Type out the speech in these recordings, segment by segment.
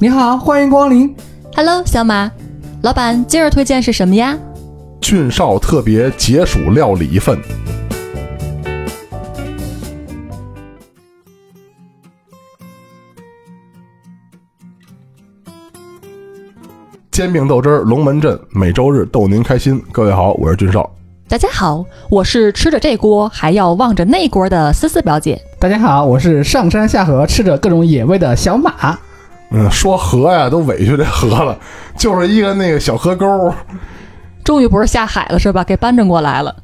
你好，欢迎光临。Hello，小马，老板，今日推荐是什么呀？俊少特别解暑料理一份。煎饼豆汁儿，龙门阵，每周日逗您开心。各位好，我是俊少。大家好，我是吃着这锅还要望着那锅的思思表姐。大家好，我是上山下河吃着各种野味的小马。嗯，说河呀，都委屈这河了，就是一个那个小河沟。终于不是下海了是吧？给搬正过来了。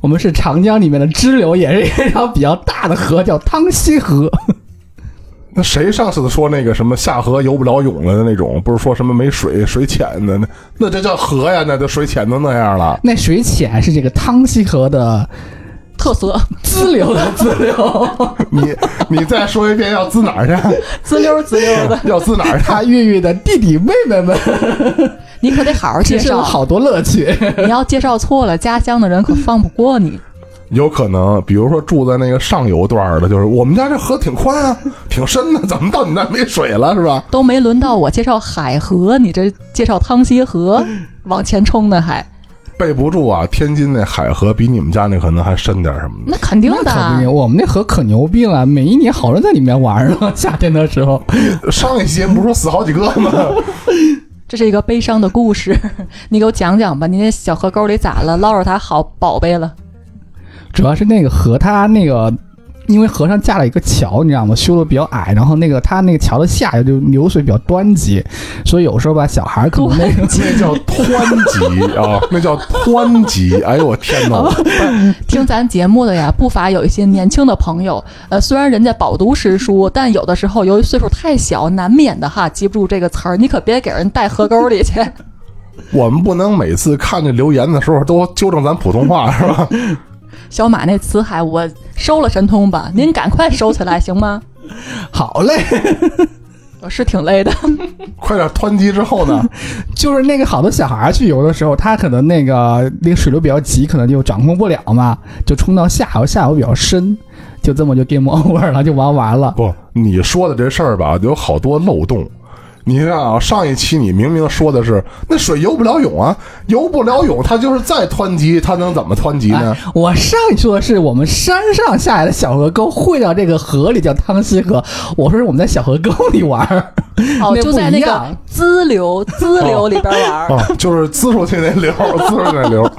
我们是长江里面的支流，也是一条比较大的河，叫汤溪河。那谁上次说那个什么下河游不了泳了的那种，不是说什么没水水浅的那那这叫河呀？那就水浅都那样了。那水浅是这个汤溪河的特色，滋溜的滋溜。你你再说一遍，要滋哪儿去？滋溜滋溜的，要滋哪儿去？他孕育的弟弟妹妹们，你可得好好介绍。好多乐趣。你要介绍错了，家乡的人可放不过你。有可能，比如说住在那个上游段儿的，就是我们家这河挺宽啊，挺深的，怎么到你那没水了是吧？都没轮到我介绍海河，你这介绍汤溪河，往前冲呢还？备不住啊，天津那海河比你们家那可能还深点儿什么的。那肯定那可不的。我们那河可牛逼了，每一年好多人在里面玩呢。夏天的时候，上一期不是说死好几个吗？这是一个悲伤的故事，你给我讲讲吧。你那小河沟里咋了？捞着它好宝贝了。主要是那个河，它那个因为河上架了一个桥，你知道吗？修的比较矮，然后那个它那个桥的下游就流水比较湍急，所以有时候吧，小孩可能那个 那叫湍急啊，那叫湍急。哎呦我天哪！听咱节目的呀，不乏有一些年轻的朋友。呃，虽然人家饱读诗书，但有的时候由于岁数太小，难免的哈记不住这个词儿。你可别给人带河沟里去。我们不能每次看这留言的时候都纠正咱普通话是吧？小马那辞海我收了神通吧，您赶快收起来行吗？好嘞，我是挺累的。快点湍急之后呢？就是那个好多小孩儿去游的时候，他可能那个那个水流比较急，可能就掌控不了嘛，就冲到下游，下游比较深，就这么就 game over 了，就玩完了。不，你说的这事儿吧，有好多漏洞。你看啊，上一期你明明说的是那水游不了泳啊，游不了泳，它就是再湍急，它能怎么湍急呢？哎，我上一说的是我们山上下来的小河沟汇到这个河里叫汤溪河，我说是我们在小河沟里玩儿，哦，就在那个滋流滋流里边玩儿。啊，就是滋出去那流，滋出去那流。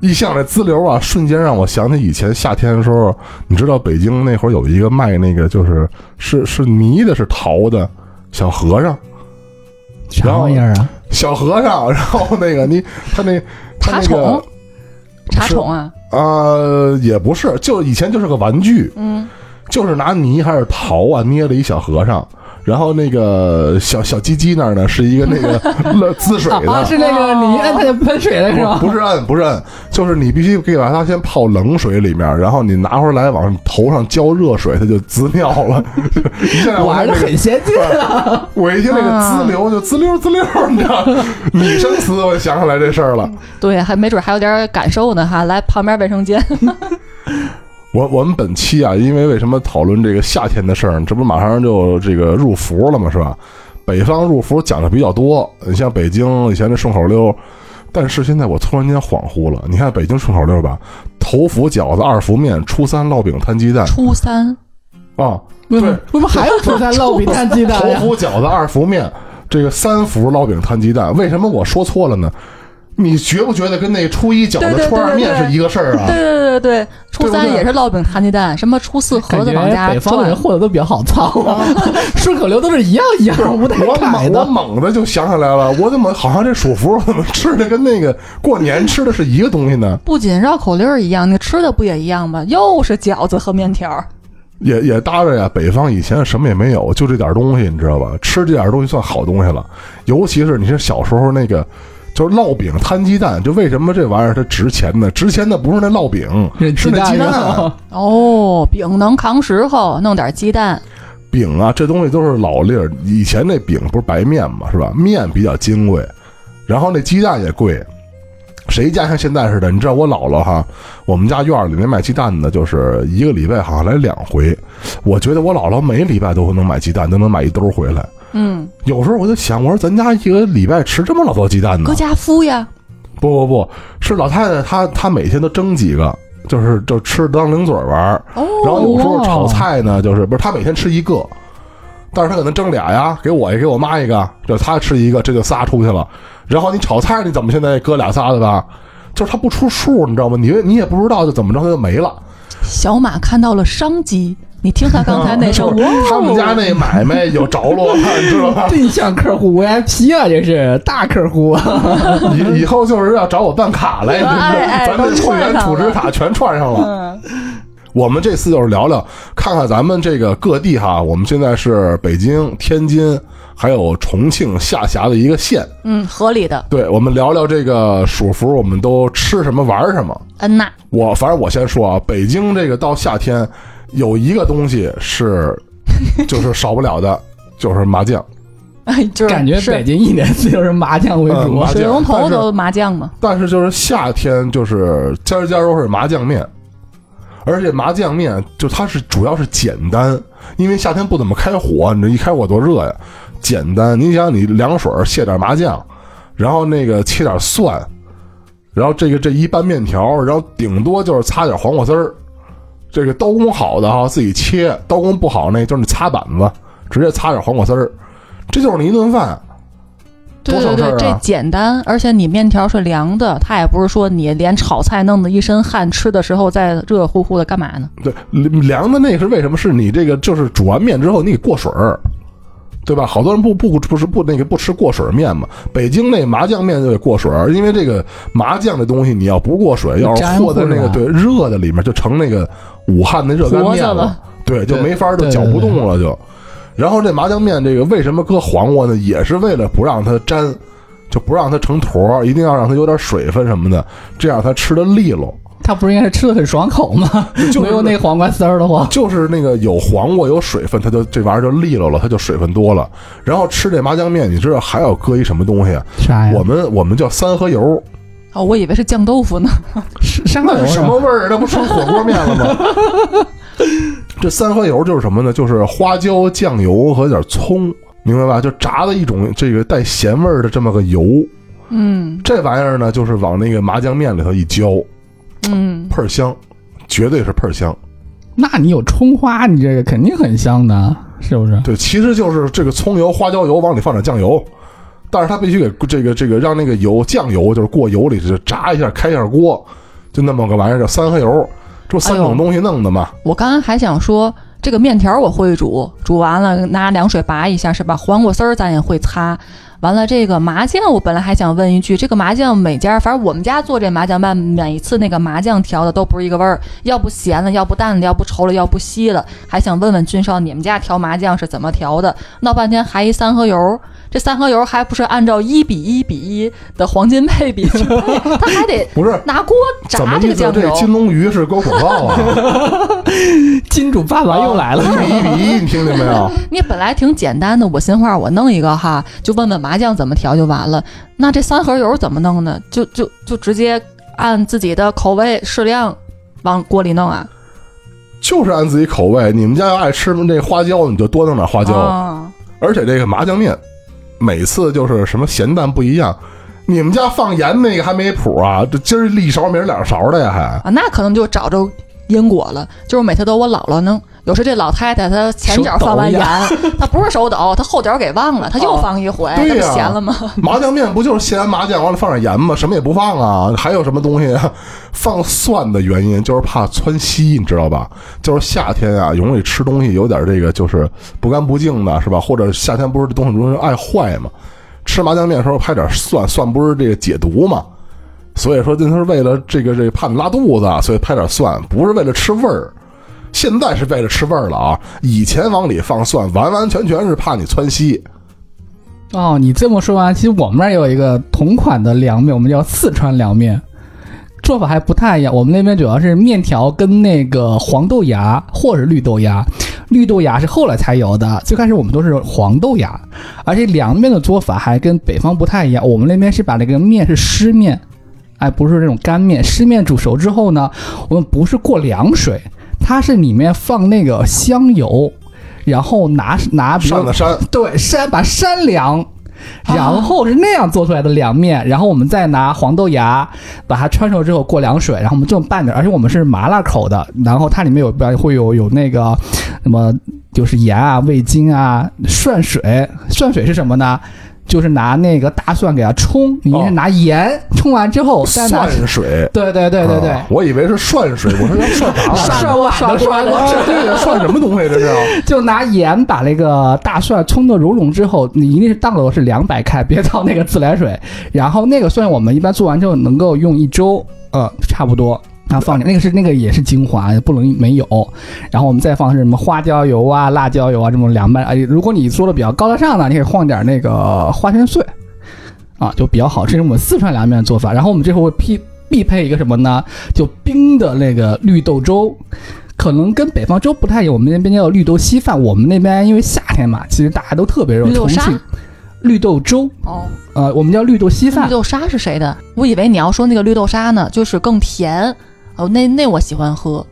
一想这滋流啊，瞬间让我想起以前夏天的时候，你知道北京那会儿有一个卖那个就是是是泥的，是陶的小和尚，啥玩意儿啊？小和尚，然后那个你他那他那个茶宠，茶宠啊，呃，也不是，就以前就是个玩具，嗯，就是拿泥还是陶啊捏了一小和尚，然后那个小小鸡鸡那儿呢是一个那个 乐滋水的，啊，是那个你一摁它就喷水了是吧？不不是摁，不是摁，就是你必须可以把它先泡冷水里面，然后你拿回来往头上浇热水，它就滋尿了。现在我还是很先进啊！我一听那个滋流就滋溜滋溜，你知道，拟声词我就想起来这事儿了。对，还没准还有点感受呢哈。来旁边卫生间，我我们本期啊，因为为什么讨论这个夏天的事儿？这不马上就这个入伏了嘛，是吧？北方入伏讲的比较多，你像北京以前的顺口溜，但是现在我突然间恍惚了。你看北京顺口溜吧，头伏饺子，二伏面，初三烙饼摊鸡蛋初三啊，为什么为什么还有初三烙饼摊鸡蛋 头？伏饺子，二伏面，这个三伏烙饼摊鸡蛋，为什么我说错了呢？你觉不觉得跟那初一饺子、初二面是一个事儿啊？对对对对，初三也是烙饼摊鸡蛋，什么初四盒子往家觉北方的人转。混的都比较好操啊，顺口溜都是一样一样，不太我猛我。猛的就想起来了，我怎么好像这暑伏怎么吃的跟那个过年吃的是一个东西呢？不仅绕口令儿一样，你吃的不也一样吗？又是饺子和面条儿。也也搭着呀，北方以前什么也没有，就这点东西，你知道吧？吃这点东西算好东西了。尤其是你是小时候那个，就是烙饼摊鸡蛋，就为什么这玩意儿它值钱呢？值钱的不是那烙饼，是那鸡蛋。啊 哦，饼能扛时候，弄点鸡蛋。饼啊，这东西都是老粒儿。以前那饼不是白面嘛，是吧？面比较金贵，然后那鸡蛋也贵。谁家像现在似的？你知道我姥姥哈，我们家院里那卖鸡蛋的，就是一个礼拜好像来两回。我觉得我姥姥每礼拜都能买鸡蛋，都能买一兜回来。嗯，有时候我就想，我说咱家一个礼拜吃这么老多鸡蛋呢搁？家孵呀，不不不，是老太太她她每天都蒸几个，就是就吃当零嘴儿玩儿。哦，然后有时候炒菜呢，就是不是她每天吃一个，但是她可能蒸俩呀，给我一个，给我妈一个，就她吃一个，这就仨出去了。然后你炒菜，你怎么现在搁俩仨的吧？就是她不出数，你知道吗？你你也不知道就怎么着，它就没了。小马看到了商机。你听他刚才那声，哇，他们家那买卖有着落了，你知道吧？定向客户 VIP 啊，这是大客户啊！以以后就是要找我办卡来，哎哎 咱们会员储值卡全串上了。嗯，我们这次就是聊聊，看看咱们这个各地哈，我们现在是北京、天津，还有重庆下辖的一个县。嗯，合理的，对，我们聊聊这个暑伏，我们都吃什么玩什么。嗯呐，我反正我先说啊，北京这个到夏天有一个东西是 就是少不了的，就是麻将。哎，就是感觉是北京一年四季都是麻将为主水龙头都麻将嘛，但是就是夏天，就是家家都是麻酱面，而且麻酱面就它是主要是简单，因为夏天不怎么开火，你这一开火多热呀。简单，你想你凉水卸点麻酱，然后那个切点蒜，然后这个这一拌面条，然后顶多就是擦点黄瓜丝儿。这个刀工好的哈，自己切；刀工不好那就是你擦板子，直接擦点黄瓜丝儿，这就是你一顿饭。对对对，多省事儿啊这简单，而且你面条是凉的，它也不是说你连炒菜弄得一身汗，吃的时候再热乎乎的干嘛呢？对，凉的那是为什么？是你这个就是煮完面之后你给过水儿，对吧？好多人不不不是不那个不吃过水面嘛。北京那麻酱面就得过水，因为这个麻酱这东西你要不过水，要是和在那个对热的里面，就成那个武汉的热干面了对，就没法儿就搅不动了就。然后这麻酱面这个为什么搁黄瓜呢？也是为了不让它粘，就不让它成坨，一定要让它有点水分什么的，这样它吃的利落。他不是应该是吃的很爽口吗？就没有那黄瓜丝儿的话，就是那个有黄瓜有水分，它就这玩意儿就利落了，它就水分多了。然后吃这麻酱面，你知道还要搁一什么东西啊？啥呀？我们我们叫三合油，哦，我以为是酱豆腐呢。上那是什么味儿？那不成火锅面了吗？这三合油就是什么呢？就是花椒、酱油和点葱，明白吧？就炸的一种这个带咸味儿的这么个油。嗯这玩意儿呢，就是往那个麻酱面里头一浇，嗯，倍儿香，绝对是倍儿香。那你有葱花，你这个肯定很香的，是不是？对，其实就是这个葱油、花椒油往里放点酱油，但是它必须给这个这个让那个油酱油就是过油里就炸一下，开一下锅，就那么个玩意儿叫三合油，这不三种东西弄的嘛。我刚刚还想说，这个面条我会煮，煮完了拿凉水拔一下，是吧？黄瓜丝儿咱也会擦。完了，这个麻酱，我本来还想问一句，这个麻酱每家，反正我们家做这麻酱拌，每次那个麻酱调的都不是一个味儿，要不咸了，要不淡了，要不稠了，要不稀了。还想问问俊少，你们家调麻酱是怎么调的？闹半天还一三合油，这三合油还不是按照一比一比一的黄金配比去配，他还得 不是拿锅炸这个酱油。金龙鱼是搞广告啊？金主爸爸又来了，一比一比一，你听见没有？你本来挺简单的，我心话我弄一个哈，就问问麻酱怎么调就完了。那这三合油怎么弄呢？就就就直接按自己的口味适量往锅里弄啊？就是按自己口味，你们家要爱吃那花椒，你就多弄点花椒。啊而且这个麻酱面，每次就是什么咸淡不一样。你们家放盐那个还没谱啊？这今儿一勺，明儿两勺的呀，还。啊，那可能就找着因果了。就是每次都我姥姥弄，有时这老太太她前脚放完盐，她不是手抖，她后脚给忘了，她又放一回，对呀那不咸了吗？麻酱面不就是咸完麻酱完了放点盐吗？什么也不放啊？还有什么东西啊？放蒜的原因就是怕窜稀，你知道吧？就是夏天啊，容易吃东西有点这个就是不干不净的，是吧？或者夏天不是东西容易爱坏嘛？吃麻酱面的时候拍点蒜，蒜不是这个解毒嘛？所以说这是为了这个这个怕你拉肚子，所以拍点蒜，不是为了吃味儿。现在是为了吃味儿了啊！以前往里放蒜，完完全全是怕你窜稀。哦，你这么说完，其实我们那儿有一个同款的凉面，我们叫四川凉面，做法还不太一样。我们那边主要是面条跟那个黄豆芽或者绿豆芽，绿豆芽是后来才有的，最开始我们都是黄豆芽。而且凉面的做法还跟北方不太一样，我们那边是把那个面是湿面，哎，不是这种干面，湿面煮熟之后呢，我们不是过凉水，它是里面放那个香油，然后拿拿上的山，对山把山凉。啊然后是那样做出来的凉面，然后我们再拿黄豆芽把它穿熟之后过凉水，然后我们这么拌着，而且我们是麻辣口的，然后它里面有会有有那个，什么就是盐啊、味精啊、涮水，涮水是什么呢？就是拿那个大蒜给它冲，你是拿盐冲完之后再拿，涮水。对对对对对，啊我以为是涮水，我说要涮啥了？涮碗涮的涮碗的这个涮什么东西？这是就拿盐把那个大蒜冲的融融之后，你一定是当的是两百开，别倒那个自来水。然后那个蒜我们一般做完之后能够用一周，呃，差不多。然后放点那个是那个也是精华，不能没有。然后我们再放是什么花椒油啊、辣椒油啊这种凉拌。哎，如果你做的比较高大上呢，你可以放点那个花生碎，啊，就比较好。这是我们四川凉面的做法。然后我们这会必必配一个什么呢？就冰的那个绿豆粥。可能跟北方粥不太一样，我们那边叫绿豆稀饭，我们那边因为夏天嘛，其实大家都特别热。重庆绿豆粥，哦，呃，我们叫绿豆稀饭绿。豆沙是谁的？我以为你要说那个绿豆沙呢，就是更甜。哦，那那我喜欢喝。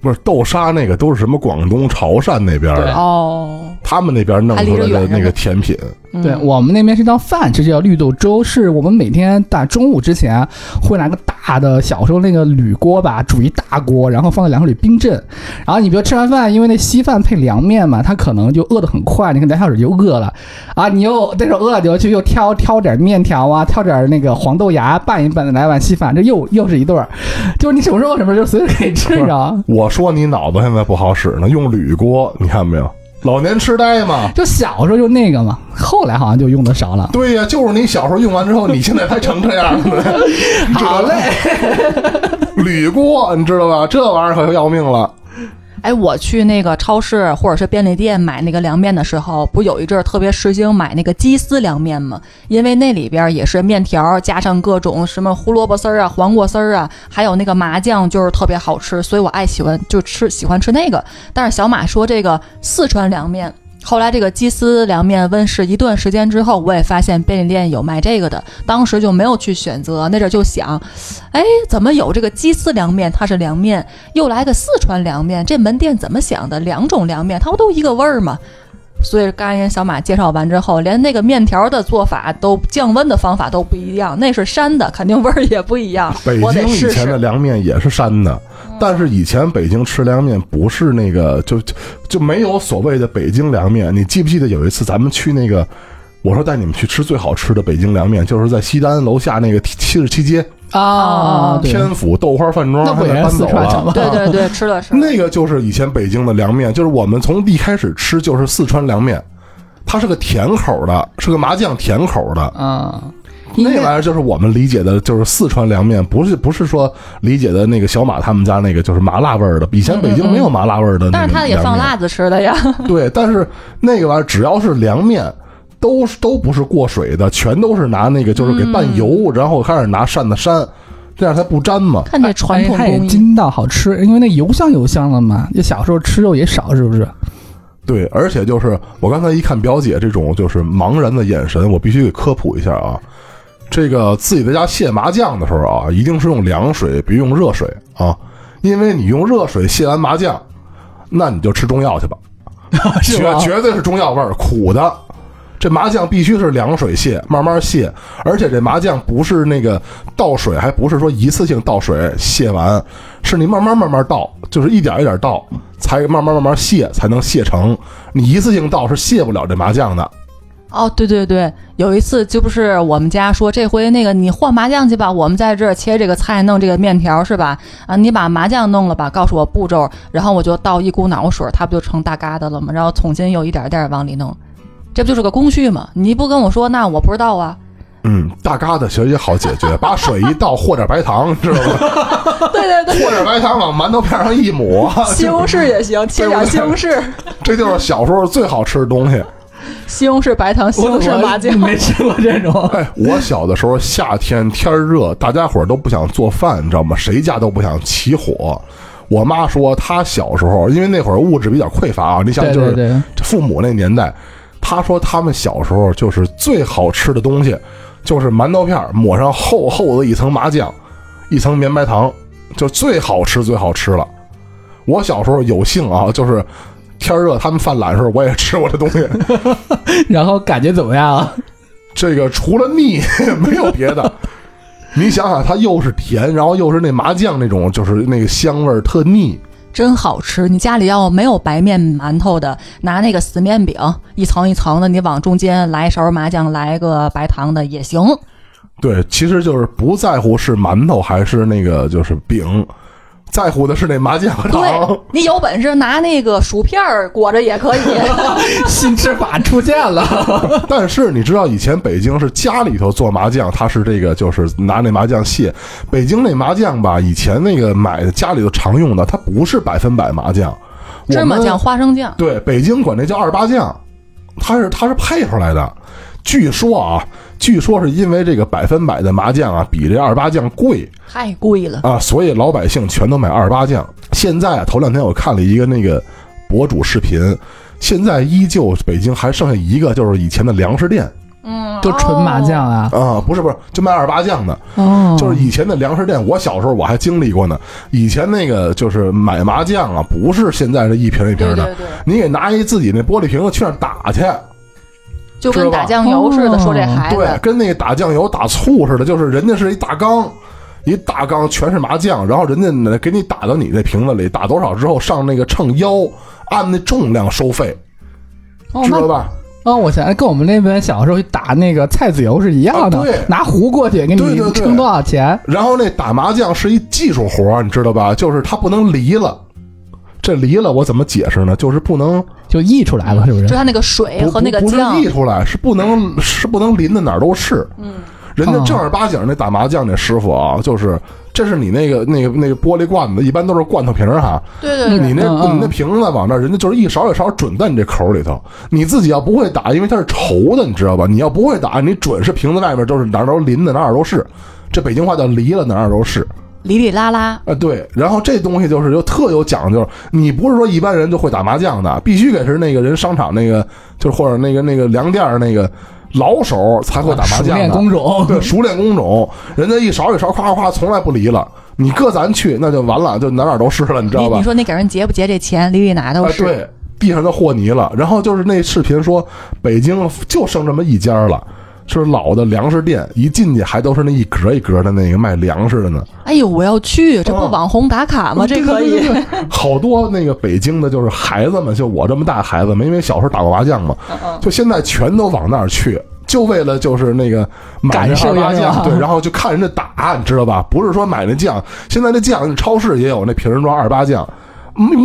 不是豆沙那个都是什么广东潮汕那边对的，哦，他们那边弄出来的那个甜品，嗯对我们那边是叫饭，这叫绿豆粥，是我们每天大中午之前会拿个大的小时候那个铝锅吧，煮一大锅，然后放在凉水里冰镇。然后你比如吃完饭，因为那稀饭配凉面嘛，他可能就饿得很快，你看两小时就饿了啊，你又那时候饿了就去又挑挑点面条啊，挑点那个黄豆芽拌一拌，来碗稀饭，这又又是一顿儿，就是你什么时候什么时候就随时可以吃啊。我说你脑子现在不好使呢，用铝锅，你看没有？老年痴呆嘛。就小时候就那个嘛，后来好像就用的少了。对呀、就是你小时候用完之后，你现在才成这样的。好嘞，铝锅，你知道吧？这玩意儿可要命了。哎，我去那个超市或者是便利店买那个凉面的时候，不有一阵儿特别时兴买那个鸡丝凉面吗？因为那里边儿也是面条加上各种什么胡萝卜丝儿啊、黄瓜丝儿啊，还有那个麻酱，就是特别好吃，所以我爱喜欢就吃喜欢吃那个。但是小马说这个四川凉面。后来这个鸡丝凉面问世一段时间之后，我也发现便利店有卖这个的，当时就没有去选择。那阵儿就想，哎，怎么有这个鸡丝凉面？它是凉面，又来个四川凉面，这门店怎么想的？两种凉面，它不都一个味儿吗？所以刚才人小马介绍完之后，连那个面条的做法都降温的方法都不一样，那是山的，肯定味儿也不一样。北京以前的。凉面也是山的，但是以前北京吃凉面不是那个，就就就没有所谓的北京凉面。你记不记得有一次咱们去那个，我说带你们去吃最好吃的北京凉面，就是在西单楼下那个七十七街啊，天府豆花饭庄，那不也走了四川什么。对对对，吃了吃了。那个就是以前北京的凉面，就是我们从一开始吃就是四川凉面，它是个甜口的，是个麻酱甜口的。啊，那玩意儿就是我们理解的，就是四川凉面，不是不是说理解的那个小马他们家那个就是麻辣味儿的。以前北京没有麻辣味儿的那个但是它也放凉面辣子吃的呀。对，但是那个玩意儿只要是凉面，都是都不是过水的，全都是拿那个就是给拌油，然后开始拿扇子扇，这样它不粘嘛。看这传统哎也工艺，筋道好吃，因为那油香油香的嘛。就小时候吃肉也少，是不是？对，而且就是我刚才一看表姐这种就是茫然的眼神，我必须给科普一下啊。这个自己在家卸麻酱的时候啊，一定是用凉水，别用热水啊，因为你用热水卸完麻酱，那你就吃中药去吧？绝绝对是中药味儿，苦的。这麻酱必须是凉水卸，慢慢卸，而且这麻酱不是那个倒水，还不是说一次性倒水卸完，是你慢慢慢慢倒，就是一点一点倒，才慢慢慢慢卸，才能卸成。你一次性倒是卸不了这麻酱的。哦，对对对，有一次就不是我们家说这回那个你换麻酱去吧，我们在这儿切这个菜，弄这个面条是吧？啊，你把麻酱弄了吧，告诉我步骤，然后我就倒一股脑水，它不就成大疙瘩了吗？然后重新又一点点往里弄，这不就是个工序吗？你不跟我说，那我不知道啊。嗯，大疙瘩其实也好解决，把水一倒，和点白糖，知道吗？对对对，和点白糖往馒头片上一抹，西红柿也行，切点西红柿，这就是小时候最好吃的东西。西红柿白糖，西红柿麻酱。没吃过这种。哎，我小的时候夏天天热，大家伙都不想做饭，你知道吗？谁家都不想起火。我妈说，她小时候因为那会儿物质比较匮乏啊，你想就是父母那年代，她说他们小时候就是最好吃的东西，就是馒头片抹上厚厚的一层麻酱，一层绵白糖，就最好吃最好吃了。我小时候有幸啊，就是天热他们犯懒的时候，我也吃过这东西。然后感觉怎么样？这个除了腻 没有别的。你想想，它又是甜，然后又是那麻酱那种，就是那个香味儿特腻。真好吃！你家里要没有白面馒头的，拿那个死面饼，一层一层的，你往中间来一勺麻酱，来个白糖的也行。对，其实就是不在乎是馒头还是那个就是饼，在乎的是那麻酱。对你有本事拿那个薯片裹着也可以。新吃法出现了。但是你知道以前北京是家里头做麻酱，它是这个就是拿那麻酱卸。北京那麻酱吧，以前那个买的家里头常用的，它不是百分百麻酱，芝麻酱、花生酱，对，北京管那叫二八酱，它是它是配出来的。据说啊，据说是因为这个百分百的麻酱啊比这二八酱贵太贵了啊，所以老百姓全都买二八酱。现在啊，头两天我看了一个那个博主视频，现在依旧北京还剩下一个，就是以前的粮食店。嗯，就纯麻酱啊啊，不是不是，就卖二八酱的，哦，就是以前的粮食店。我小时候我还经历过呢。以前那个就是买麻酱啊，不是现在这一瓶一瓶的，你给拿一自己那玻璃瓶子去那打去。就跟打酱油似的，说这孩子对，跟那个打酱油、打醋似的，就是人家是一大缸，一大缸全是麻酱，然后人家呢给你打到你那瓶子里，打多少之后上那个秤腰，按那重量收费，知道吧？哦，我想跟我们那边小时候打那个菜籽油是一样的，对，拿壶过去给你称多少钱。然后那打麻将是一技术活，你知道吧？就是它不能离了。这离了我怎么解释呢？就是不能就溢出来了，是不是？就它那个水和那个酱不是溢出来，是不能是不能淋的哪儿都是。嗯，人家正儿八经那打麻将那师傅啊，就是这是你那个那个那个玻璃罐子，一般都是罐头瓶哈。对对，对你那你那瓶子往那，人家就是一勺一勺准在你这口里头。你自己要不会打，因为它是稠的，你知道吧？你要不会打，你准是瓶子外面都是哪儿都淋的，哪儿都是。这北京话叫离了，哪儿都是。里里拉拉啊，对，然后这东西就是又特有讲究，你不是说一般人就会打麻将的，必须得是那个人商场那个，就是或者那个那个粮店那个老手才会打麻将的，熟练工种，对，熟练工种，人家一勺一勺夸夸夸，从来不离了。你搁咱去那就完了，就哪哪都是了，你知道吧？你说你给人结不结这钱，里里哪都是。对，地上都和泥了。然后就是那视频说，北京就剩这么一家了。是老的粮食店，一进去还都是那一格一格的那个卖粮食的呢。哎呦，我要去，这不网红打卡吗？这可以。好多那个北京的，就是孩子们，就我这么大孩子们，因为小时候打过麻将嘛，就现在全都往那儿去，就为了就是那个买那麻将，对，然后就看人家打，你知道吧？不是说买那酱，现在那酱超市也有那瓶装二八酱，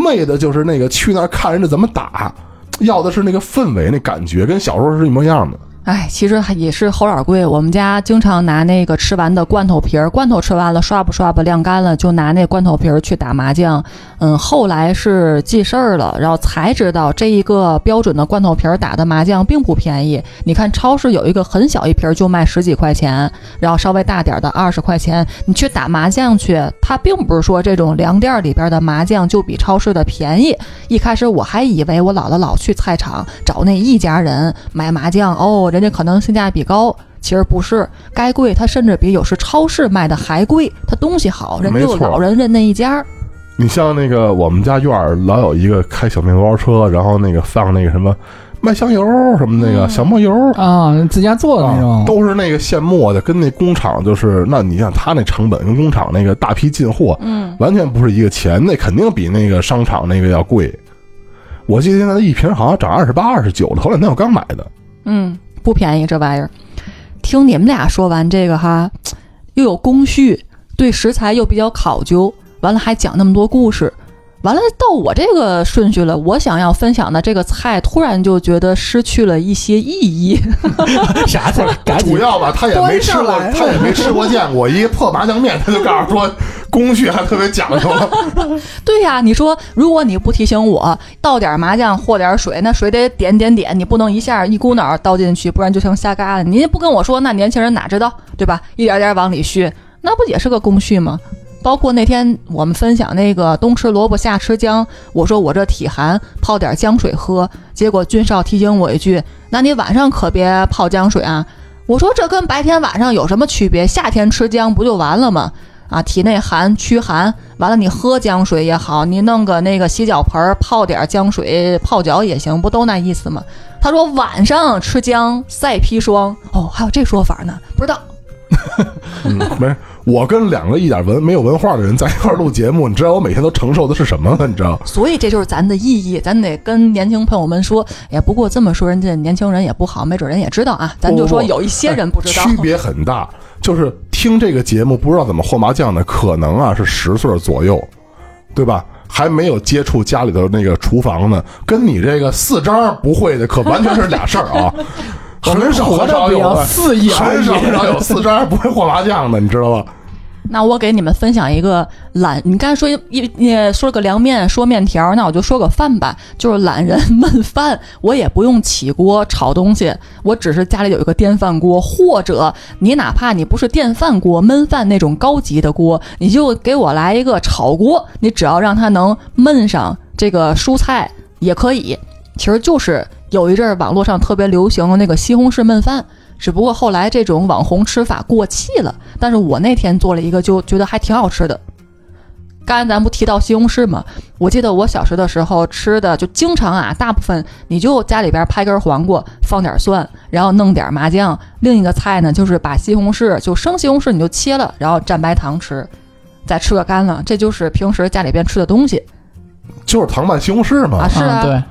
昧的就是那个去那儿看人家怎么打，要的是那个氛围，那感觉跟小时候是一模一样的。哎，其实也是齁点贵。我们家经常拿那个吃完的罐头皮儿，罐头吃完了刷不刷吧，晾干了就拿那罐头皮儿去打麻将。嗯，后来是记事儿了，然后才知道这一个标准的罐头皮儿打的麻将并不便宜。你看超市有一个很小一瓶就卖十几块钱，然后稍微大点的二十块钱。你去打麻将去，它并不是说这种粮店里边的麻将就比超市的便宜。一开始我还以为我姥姥老去菜场找那一家人买麻将哦。人家可能性价比高，其实不是，该贵它甚至比有时超市卖的还贵。它东西好，人就老人认那一家。你像那个我们家院儿老有一个开小面包车，然后那个放那个什么卖香油什么那个小磨油啊，自家做的那种，都是那个现磨的，跟那工厂就是，那你像他那成本跟工厂那个大批进货，嗯，完全不是一个钱，那肯定比那个商场那个要贵。我记得现在一瓶好像涨二十八、二十九了，头两天我刚买的，嗯。不便宜这玩意儿，听你们俩说完这个哈，又有工序，对食材又比较考究，完了还讲那么多故事。完了，到我这个顺序了。我想要分享的这个菜，突然就觉得失去了一些意义。啥菜？主要吧，他也没吃过，他也没吃过见过一破麻酱面，他就告诉说工序还特别讲究。对呀，你说如果你不提醒我倒点麻酱和点水，那水得点点点，你不能一下一股脑倒进去，不然就成瞎嘎了。您不跟我说，那年轻人哪知道，对吧？一点点往里续，那不也是个工序吗？包括那天我们分享那个冬吃萝卜夏吃姜，我说我这体寒，泡点姜水喝。结果军少提醒我一句：“那你晚上可别泡姜水啊。”我说这跟白天晚上有什么区别？夏天吃姜不就完了吗？啊，体内寒驱寒，完了你喝姜水也好，你弄个那个洗脚盆泡点姜水泡脚也行，不都那意思吗？他说晚上吃姜赛砒霜，哦，还有这说法呢，不知道。嗯，没，我跟两个一点文没有文化的人在一块录节目，你知道我每天都承受的是什么吗？你知道？所以这就是咱的意义，咱得跟年轻朋友们说。哎，不过这么说，人家年轻人也不好，没准人也知道啊。咱就说有一些人不知道，区别很大。就是听这个节目不知道怎么和麻将的，可能啊是十岁左右，对吧？还没有接触家里头那个厨房呢，跟你这个四张不会的，可完全是俩事儿啊。很少很少有四亿，很少很少有四张不会和麻将的，你知道吧？那我给你们分享一个懒，你刚才说一你说个凉面，说面条，那我就说个饭吧，就是懒人 焖饭，我也不用起锅炒东西，我只是家里有一个电饭锅，或者你哪怕你不是电饭锅焖饭那种高级的锅，你就给我来一个炒锅，你只要让它能焖上这个蔬菜也可以，其实就是有一阵儿网络上特别流行的那个西红柿焖饭。只不过后来这种网红吃法过气了，但是我那天做了一个，就觉得还挺好吃的。刚才咱不提到西红柿吗？我记得我小时的时候吃的就经常啊，大部分你就家里边拍根黄瓜，放点蒜，然后弄点麻酱。另一个菜呢，就是把西红柿就生西红柿你就切了，然后蘸白糖吃，再吃个干了。这就是平时家里边吃的东西，就是糖拌西红柿嘛。啊，是啊。对。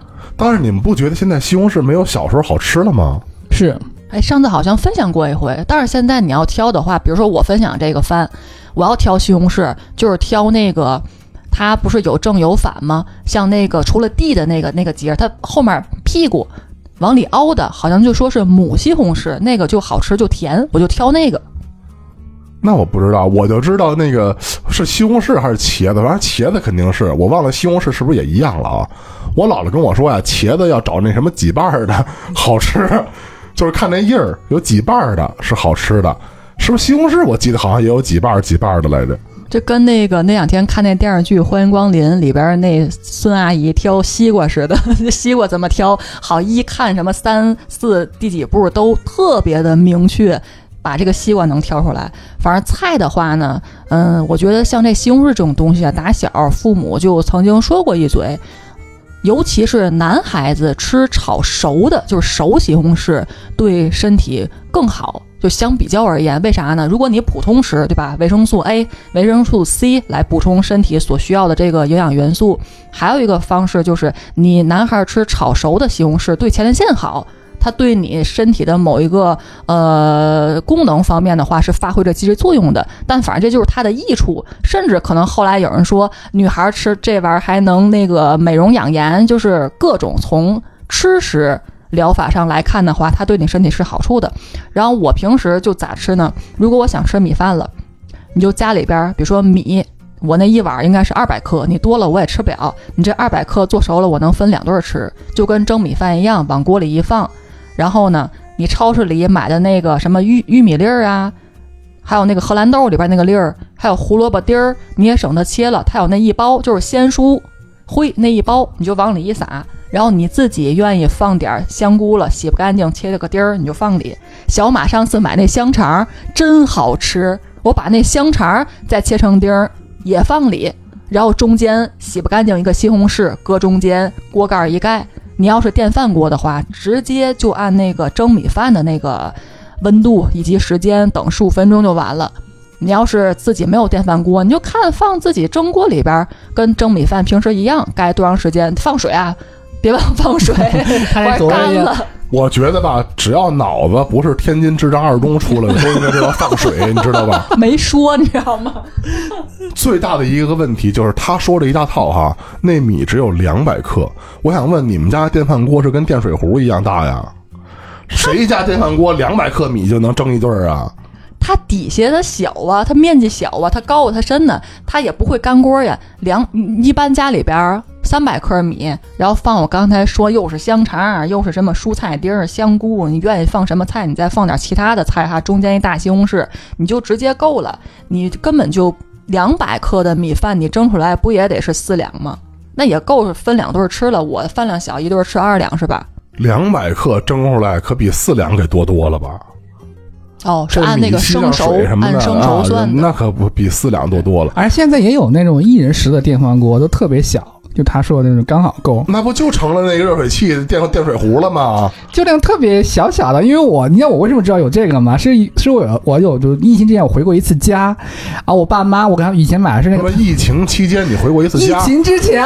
但是你们不觉得现在西红柿没有小时候好吃了吗？是。哎，上次好像分享过一回，但是现在你要挑的话，比如说我分享这个番，我要挑西红柿，就是挑那个，它不是有正有反吗？像那个除了地的那个那个节，它后面屁股往里凹的，好像就说是母西红柿，那个就好吃就甜，我就挑那个。那我不知道，我就知道那个是西红柿还是茄子，反正茄子肯定是，我忘了西红柿是不是也一样了啊？我姥姥跟我说呀，茄子要找那什么几瓣的好吃。就是看那印儿有几瓣的是好吃的，是不是西红柿？我记得好像也有几瓣几瓣的来着。这跟那个那两天看那电视剧《欢迎光临》里边那孙阿姨挑西瓜似的，西瓜怎么挑？好一看什么三四第几步都特别的明确，把这个西瓜能挑出来。反正菜的话呢，嗯，我觉得像这西红柿这种东西啊，打小父母就曾经说过一嘴。尤其是男孩子吃炒熟的，就是熟西红柿，对身体更好。就相比较而言，为啥呢？如果你普通吃，对吧？维生素 A、维生素 C 来补充身体所需要的这个营养元素。还有一个方式就是，你男孩吃炒熟的西红柿，对前列腺好。它对你身体的某一个呃功能方面的话是发挥着积极作用的，但反正这就是它的益处，甚至可能后来有人说女孩吃这玩意儿还能那个美容养颜，就是各种从吃食疗法上来看的话，它对你身体是好处的。然后我平时就咋吃呢？如果我想吃米饭了，你就家里边比如说米，我那一碗应该是二百克，你多了我也吃不了，你这二百克做熟了，我能分两顿吃，就跟蒸米饭一样，往锅里一放。然后呢，你超市里买的那个什么玉玉米粒儿啊，还有那个荷兰豆里边那个粒儿，还有胡萝卜丁儿，你也省得切了。它有那一包，就是鲜蔬灰那一包，你就往里一撒。然后你自己愿意放点香菇了，洗不干净切了个丁儿，你就放里。小马上次买那香肠真好吃，我把那香肠再切成丁儿也放里，然后中间洗不干净一个西红柿搁中间，锅盖一盖。你要是电饭锅的话，直接就按那个蒸米饭的那个温度以及时间等十五分钟就完了。你要是自己没有电饭锅，你就看放自己蒸锅里边，跟蒸米饭平时一样，该多长时间放水啊？别忘放水，快干了。我觉得吧，只要脑子不是天津智障二中出来的，都应该知道放水，你知道吧？没说，你知道吗？最大的一个问题就是他说这一大套哈，那米只有两百克。我想问，你们家电饭锅是跟电水壶一样大呀？谁家电饭锅两百克米就能蒸一顿啊？它底下它小啊，它面积小啊，它高啊，它深呢，它也不会干锅呀。两一般家里边三百克米，然后放我刚才说又是香肠，又是什么蔬菜丁儿、香菇，你愿意放什么菜，你再放点其他的菜哈，中间一大西红柿，你就直接够了。你根本就两百克的米饭，你蒸出来不也得是四两吗？那也够分两顿吃了。我饭量小，一顿吃二两是吧？两百克蒸出来可比四两给多多了吧？哦，是按那个生熟按生熟算啊，那可不比四两多多了。而现在也有那种一人食的电饭锅，都特别小，就他说的那种刚好够，那不就成了那个热水器电电水壶了吗？就那种特别小小的。因为我，你知道我为什么知道有这个吗？是是我有我有就疫情之前我回过一次家，啊，我爸妈我给他们以前买的是那个疫情期间你回过一次家疫家？情之前，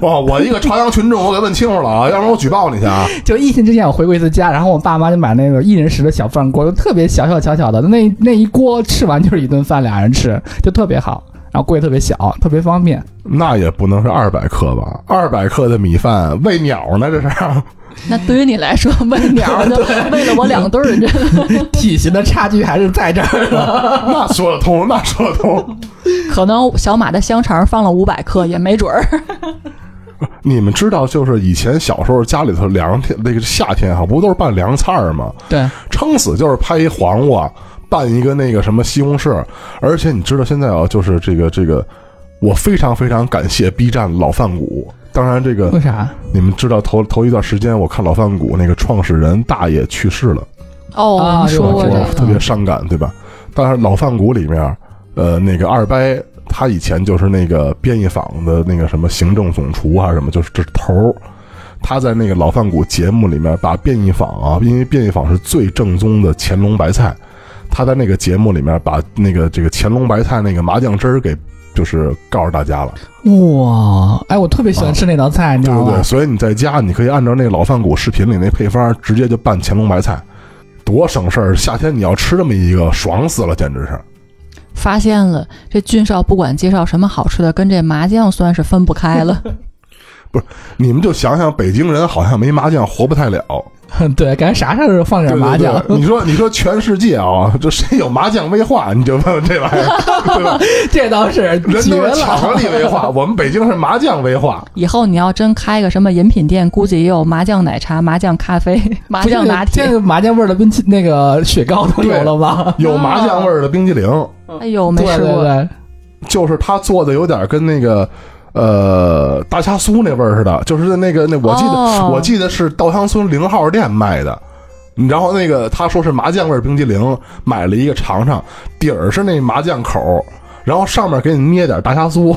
哇，我一个朝阳群众，我给问清楚了啊，要不然我举报你去啊！就疫情之前我回过一次家，然后我爸妈就买那个一人食的小饭锅，就特别小小小小的，那那一锅吃完就是一顿饭，俩人吃就特别好，然后锅也特别小，特别方便。那也不能是二百克吧？二百克的米饭喂鸟呢？这是？那对于你来说，喂鸟的 喂了我两顿儿，这 体型的差距还是在这儿的。那说得通，那说得通。可能小马的香肠放了五百克也没准儿。你们知道，就是以前小时候家里头凉天，那个夏天哈，不都是拌凉菜儿吗？对，撑死就是拍一黄瓜，拌一个那个什么西红柿。而且你知道现在啊，就是这个这个，我非常非常感谢 B 站老饭骨。当然，这个为啥？你们知道头头一段时间我看老饭骨那个创始人大爷去世了，哦，说过有，我特别伤感，对吧？当然，老饭骨里面，呃，那个二伯他以前就是那个编译坊的那个什么行政总厨还是什么，就是这是头儿。他在那个老饭骨节目里面把变异坊啊，因为变异坊是最正宗的乾隆白菜，他在那个节目里面把那个这个乾隆白菜那个麻酱汁儿给就是告诉大家了，哇，哎，我特别喜欢吃那道菜，你知道吗对不对？？所以你在家你可以按照那个老饭骨视频里那配方，直接就拌乾隆白菜，多省事儿！夏天你要吃这么一个，爽死了，简直是。发现了，这俊少不管介绍什么好吃的，跟这麻酱算是分不开了。不是你们就想想，北京人好像没麻酱活不太了。对，感觉啥事儿都放点对麻酱。对对你说，你说全世界啊，这谁有麻酱威化？你就问问这玩意儿，对吧？这倒是人绝都是巧克。力威化，我们北京是麻酱威化。以后你要真开个什么饮品店，估计也有麻酱奶茶、麻酱咖啡、麻不是酱拿铁。现在麻酱味儿的冰淇那个雪糕都有了吧？有麻酱味儿的冰激凌，哎呦，没对吃过。对对，就是他做的有点跟那个呃大虾酥那味儿似的，就是那个那我记得、哦我记得是稻香村零号店卖的。然后那个他说是麻酱味冰激凌，买了一个尝尝，底儿是那麻酱口，然后上面给你捏点大虾酥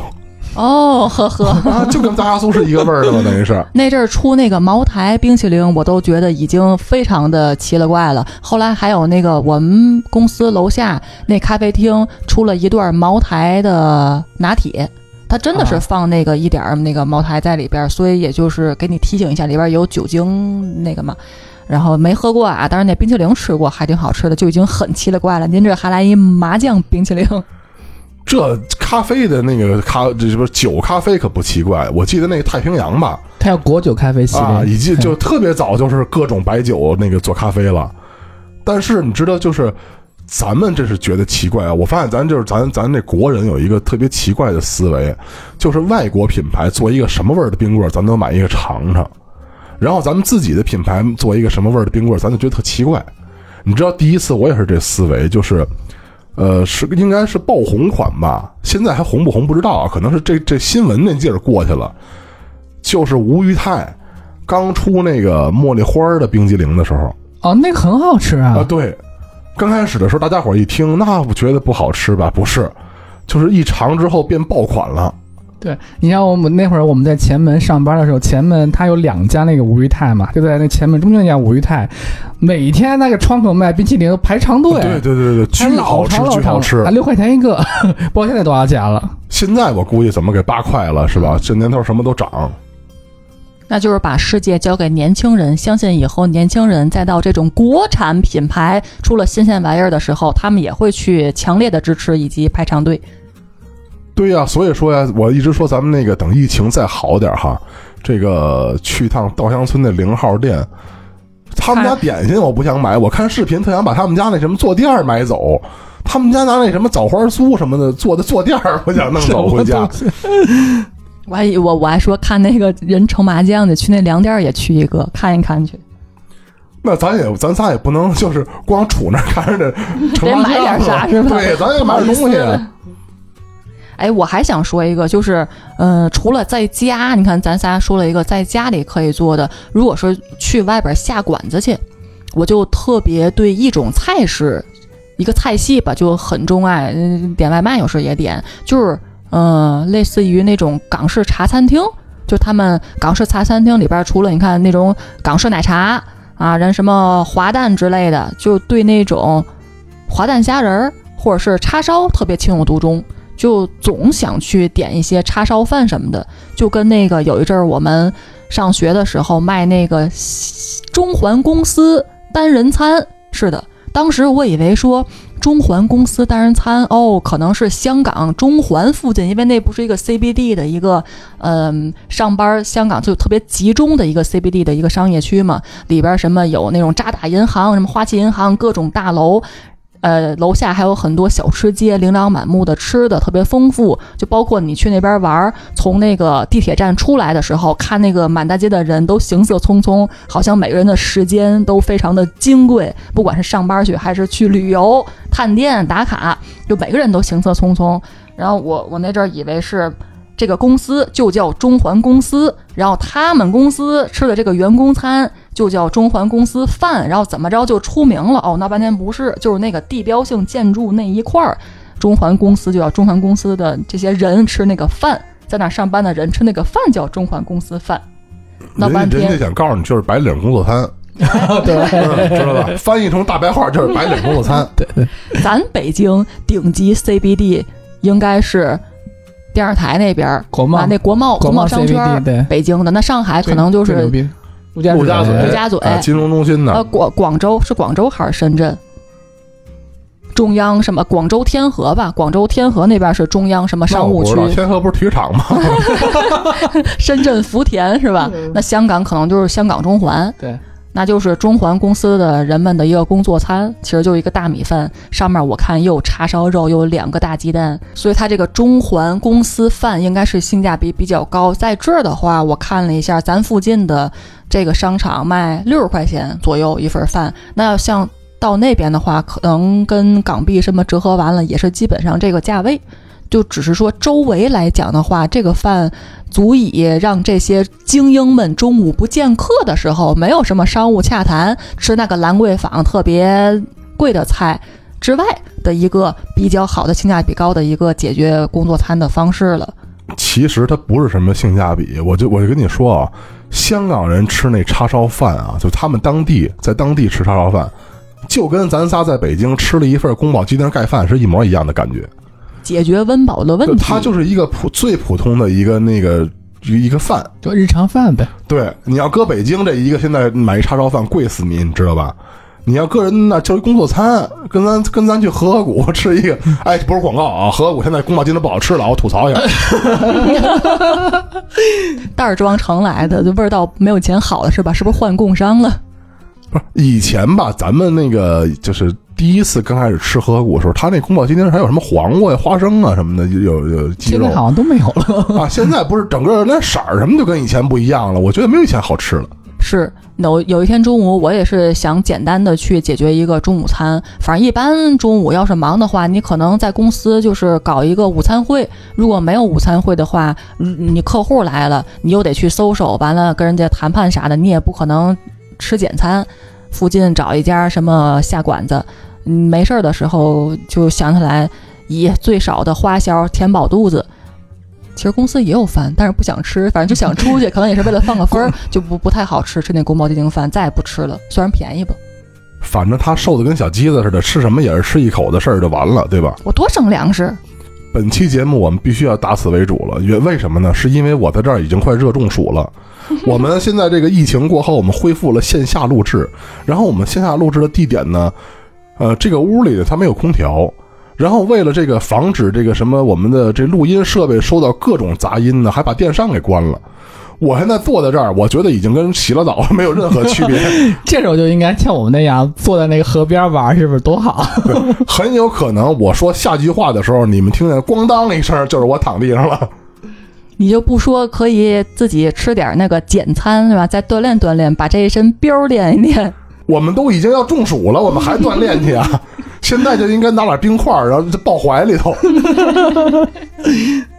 哦，呵呵。啊，就跟大虾酥是一个味儿的嘛，等于是。那阵儿出那个茅台冰淇淋，我都觉得已经非常的奇了怪了。后来还有那个我们公司楼下那咖啡厅出了一段茅台的拿铁，它真的是啊放那个一点儿那个茅台在里边儿，所以也就是给你提醒一下，里边有酒精那个嘛。然后没喝过啊，但是那冰淇淋吃过，还挺好吃的，就已经很奇了怪了。您这还来一麻酱冰淇淋，这咖啡的那个咖，这是不是酒咖啡可不奇怪？我记得那个太平洋吧，它有果酒咖啡系列，啊，以及就特别早就是各种白酒那个做咖啡了。但是你知道，就是咱们这是觉得奇怪啊。我发现咱就是咱咱这国人有一个特别奇怪的思维，就是外国品牌做一个什么味儿的冰棍儿，咱都买一个尝尝。然后咱们自己的品牌做一个什么味儿的冰棍儿，咱就觉得特奇怪。你知道，第一次我也是这思维，就是，呃，是应该是爆红款吧？现在还红不红不知道啊，可能是这这新闻那劲儿过去了。就是吴裕泰刚出那个茉莉花儿的冰激凌的时候哦，那个很好吃啊，啊。对，刚开始的时候大家伙儿一听，那不觉得不好吃吧？不是，就是一尝之后变爆款了。对，你像我们那会儿我们在前门上班的时候，前门它有两家那个吴裕泰嘛，就在那前门中间那家吴裕泰，每天那个窗口卖冰淇淋都排长队，对对对对，巨好吃巨好吃啊，。六块钱一个，不知道现在多少钱了。现在我估计怎么给八块了，是吧？这年头什么都涨。那就是把世界交给年轻人，相信以后年轻人再到这种国产品牌出了新鲜玩意儿的时候，他们也会去强烈的支持以及排长队。对呀、所以说呀，我一直说咱们那个等疫情再好点儿哈，这个去趟稻香村的零号店，他们家点心我不想买，我看视频特想把他们家那什么坐垫儿买走，他们家拿那什么枣花酥什么的做的坐垫儿，我想弄走回家。我还以我我还说看那个人盛麻将的，去那粮店儿也去一个看一看去，那咱也咱仨也不能就是光杵那儿看着这得买点将啥是吧？对，咱也买点东西。哎，我还想说一个，就是，呃，除了在家，你看咱仨说了一个在家里可以做的，如果说去外边下馆子去，我就特别对一种菜式一个菜系吧，就很钟爱，嗯点外卖有时候也点，就是嗯、类似于那种港式茶餐厅，就他们港式茶餐厅里边，除了你看那种港式奶茶啊，人什么滑蛋之类的，就对那种滑蛋虾仁儿或者是叉烧特别情有独钟，就总想去点一些叉烧饭什么的，就跟那个有一阵儿我们上学的时候卖那个中环公司单人餐似的。当时我以为说中环公司单人餐哦，可能是香港中环附近，因为那不是一个 CBD 的一个嗯、上班香港就特别集中的一个 CBD 的一个商业区嘛，里边什么有那种渣打银行、什么花旗银行各种大楼。呃，楼下还有很多小吃街，琳琅满目的吃的特别丰富，就包括你去那边玩儿，从那个地铁站出来的时候，看那个满大街的人都行色匆匆，好像每个人的时间都非常的金贵，不管是上班去还是去旅游、探店、打卡，就每个人都行色匆匆。然后我我那阵儿以为是这个公司就叫中环公司，然后他们公司吃的这个员工餐就叫中环公司饭，然后怎么着就出名了？哦，闹半天不是，就是那个地标性建筑那一块儿，中环公司就叫中环公司的这些人吃那个饭，在那上班的人吃那个饭叫中环公司饭。闹半天，想告诉你就是白领工作餐，知道吧？翻译成大白话就是白领工作餐。对咱北京顶级 CBD 应该是电视台那边国贸啊，那国贸国贸贸商圈，对，北京的。那上海可能就是牛逼陆家陆家嘴，陆家嘴啊金融中心呃呢，广广州是广州还是深圳？中央什么广州天河吧？广州天河那边是中央什么商务区天河不是体育场吗？深圳福田是吧？那香港可能就是香港中环，对，那就是中环公司的人们的一个工作餐，其实就是一个大米饭，上面我看又有叉烧肉，又有两个大鸡蛋，所以它这个中环公司饭应该是性价比比较高。在这儿的话，我看了一下，咱附近的这个商场卖六十块钱左右一份饭，那要像到那边的话，可能跟港币什么折合完了，也是基本上这个价位。就只是说周围来讲的话，这个饭足以让这些精英们中午不见客的时候，没有什么商务洽谈，吃那个兰桂坊特别贵的菜之外的一个比较好的性价比高的一个解决工作餐的方式了。其实它不是什么性价比，我就我就跟你说啊，香港人吃那叉烧饭啊，就他们当地在当地吃叉烧饭，就跟咱仨在北京吃了一份宫保鸡丁盖饭是一模一样的感觉。解决温饱的问题，就它就是一个普最普通的一个那个一个饭。就日常饭呗。对，你要搁北京这一个现在买一叉烧饭贵死你，你知道吧？你要个人那就是工作餐，跟咱跟咱去和合谷吃一个，哎，不是广告啊，和合谷现在宫保鸡丁不好吃了，我吐槽一下。袋儿装盛来的，就味道没有以前好了是吧？是不是换供商了？不是以前吧，咱们那个就是第一次刚开始吃和合谷的时候，他那宫保鸡丁还有什么黄瓜呀、花生啊什么的，有有鸡肉现在好像都没有了。啊。现在不是整个连色儿什么就跟以前不一样了，我觉得没有以前好吃了。是有有一天中午，我也是想简单的去解决一个中午餐。反正一般中午要是忙的话，你可能在公司就是搞一个午餐会。如果没有午餐会的话，嗯你客户来了，你又得去搜手，完了跟人家谈判啥的，你也不可能吃简餐。附近找一家什么下馆子，嗯，没事儿的时候就想起来，以最少的花销填饱肚子。其实公司也有饭，但是不想吃，反正就想出去，可能也是为了放个分儿，就不不太好吃，吃那宫保鸡丁饭再也不吃了，虽然便宜吧，反正他瘦的跟小鸡子似的，吃什么也是吃一口的事儿就完了，对吧？我多省粮食。本期节目我们必须要打死为主了，为为什么呢？是因为我在这儿已经快热中暑了。我们现在这个疫情过后，我们恢复了线下录制，然后我们线下录制的地点呢，呃，这个屋里它没有空调，然后为了这个防止这个什么我们的这录音设备收到各种杂音呢，还把电扇给关了。我现在坐在这儿，我觉得已经跟洗了澡没有任何区别。这时候就应该像我们那样坐在那个河边玩，是不是多好？很有可能我说下句话的时候，你们听见咣当一声，就是我躺地上了。你就不说可以自己吃点那个简餐是吧？再锻炼锻炼，把这一身膘练一练。我们都已经要中暑了，我们还锻炼去啊？现在就应该拿点冰块儿，然后就抱怀里头。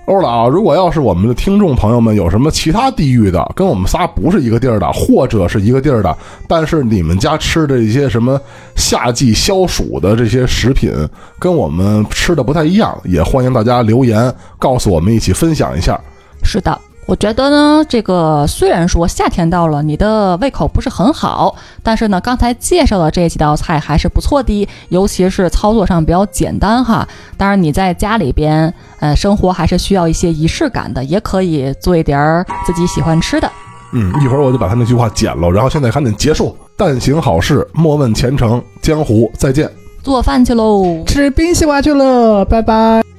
欧了啊，如果要是我们的听众朋友们有什么其他地域的，跟我们仨不是一个地儿的，或者是一个地儿的，但是你们家吃的一些什么夏季消暑的这些食品，跟我们吃的不太一样，也欢迎大家留言告诉我们，一起分享一下。是的，我觉得呢，这个虽然说夏天到了，你的胃口不是很好，但是呢，刚才介绍的这几道菜还是不错的，尤其是操作上比较简单哈。当然你在家里边，呃，生活还是需要一些仪式感的，也可以做一点儿自己喜欢吃的。嗯，一会儿我就把他那句话剪了，然后现在赶紧结束。但行好事，莫问前程。江湖再见。做饭去喽。吃冰西瓜去了，拜拜。